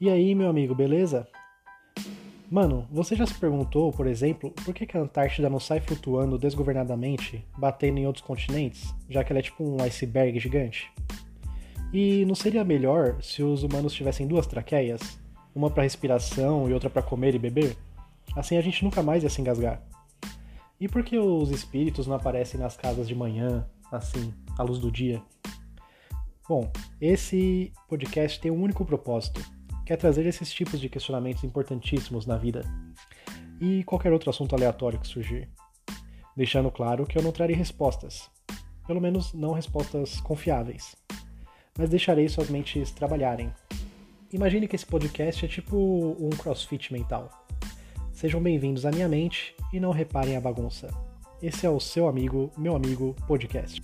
E aí, meu amigo, beleza? Mano, você já se perguntou, por exemplo, por que a Antártida não sai flutuando desgovernadamente, batendo em outros continentes, já que ela é tipo um iceberg gigante? E não seria melhor se os humanos tivessem duas traqueias, uma para respiração e outra para comer e beber? Assim a gente nunca mais ia se engasgar. E por que os espíritos não aparecem nas casas de manhã, assim, à luz do dia? Bom, esse podcast tem um único propósito quer trazer esses tipos de questionamentos importantíssimos na vida e qualquer outro assunto aleatório que surgir, deixando claro que eu não trarei respostas, pelo menos não respostas confiáveis, mas deixarei suas mentes trabalharem. Imagine que esse podcast é tipo um crossfit mental. Sejam bem-vindos à minha mente e não reparem a bagunça. Esse é o seu amigo, meu amigo podcast.